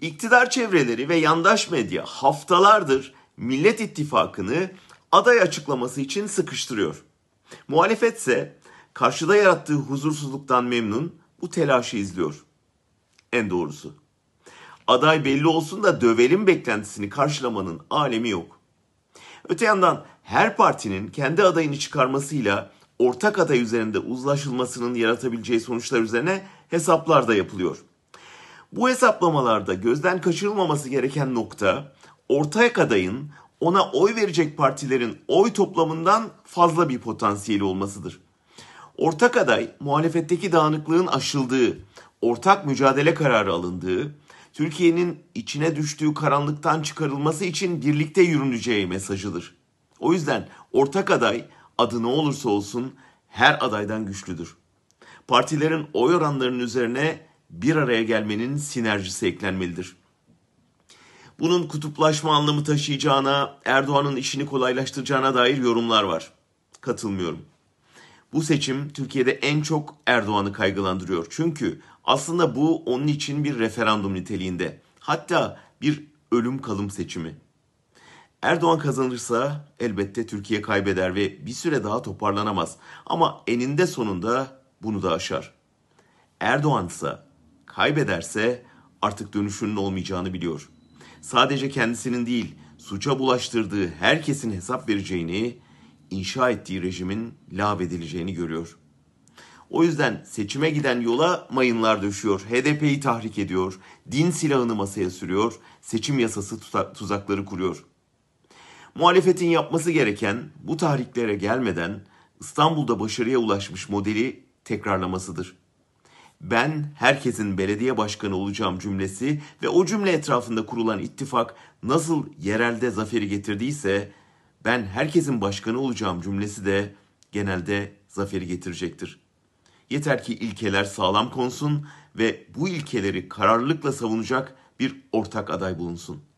İktidar çevreleri ve yandaş medya haftalardır Millet İttifakı'nı aday açıklaması için sıkıştırıyor. Muhalefetse karşıda yarattığı huzursuzluktan memnun bu telaşı izliyor. En doğrusu. Aday belli olsun da dövelim beklentisini karşılamanın alemi yok. Öte yandan her partinin kendi adayını çıkarmasıyla ortak aday üzerinde uzlaşılmasının yaratabileceği sonuçlar üzerine hesaplar da yapılıyor. Bu hesaplamalarda gözden kaçırılmaması gereken nokta ortak adayın ona oy verecek partilerin oy toplamından fazla bir potansiyeli olmasıdır. Ortak aday muhalefetteki dağınıklığın aşıldığı, ortak mücadele kararı alındığı, Türkiye'nin içine düştüğü karanlıktan çıkarılması için birlikte yürüneceği mesajıdır. O yüzden ortak aday adı ne olursa olsun her adaydan güçlüdür. Partilerin oy oranlarının üzerine bir araya gelmenin sinerjisi eklenmelidir. Bunun kutuplaşma anlamı taşıyacağına, Erdoğan'ın işini kolaylaştıracağına dair yorumlar var. Katılmıyorum. Bu seçim Türkiye'de en çok Erdoğan'ı kaygılandırıyor. Çünkü aslında bu onun için bir referandum niteliğinde. Hatta bir ölüm kalım seçimi. Erdoğan kazanırsa elbette Türkiye kaybeder ve bir süre daha toparlanamaz. Ama eninde sonunda bunu da aşar. Erdoğan ise kaybederse artık dönüşünün olmayacağını biliyor. Sadece kendisinin değil, suça bulaştırdığı herkesin hesap vereceğini, inşa ettiği rejimin lağvedileceğini görüyor. O yüzden seçime giden yola mayınlar döşüyor, HDP'yi tahrik ediyor, din silahını masaya sürüyor, seçim yasası tuzakları kuruyor. Muhalefetin yapması gereken bu tahriklere gelmeden İstanbul'da başarıya ulaşmış modeli tekrarlamasıdır. Ben herkesin belediye başkanı olacağım cümlesi ve o cümle etrafında kurulan ittifak nasıl yerelde zaferi getirdiyse ben herkesin başkanı olacağım cümlesi de genelde zaferi getirecektir. Yeter ki ilkeler sağlam konsun ve bu ilkeleri kararlılıkla savunacak bir ortak aday bulunsun.''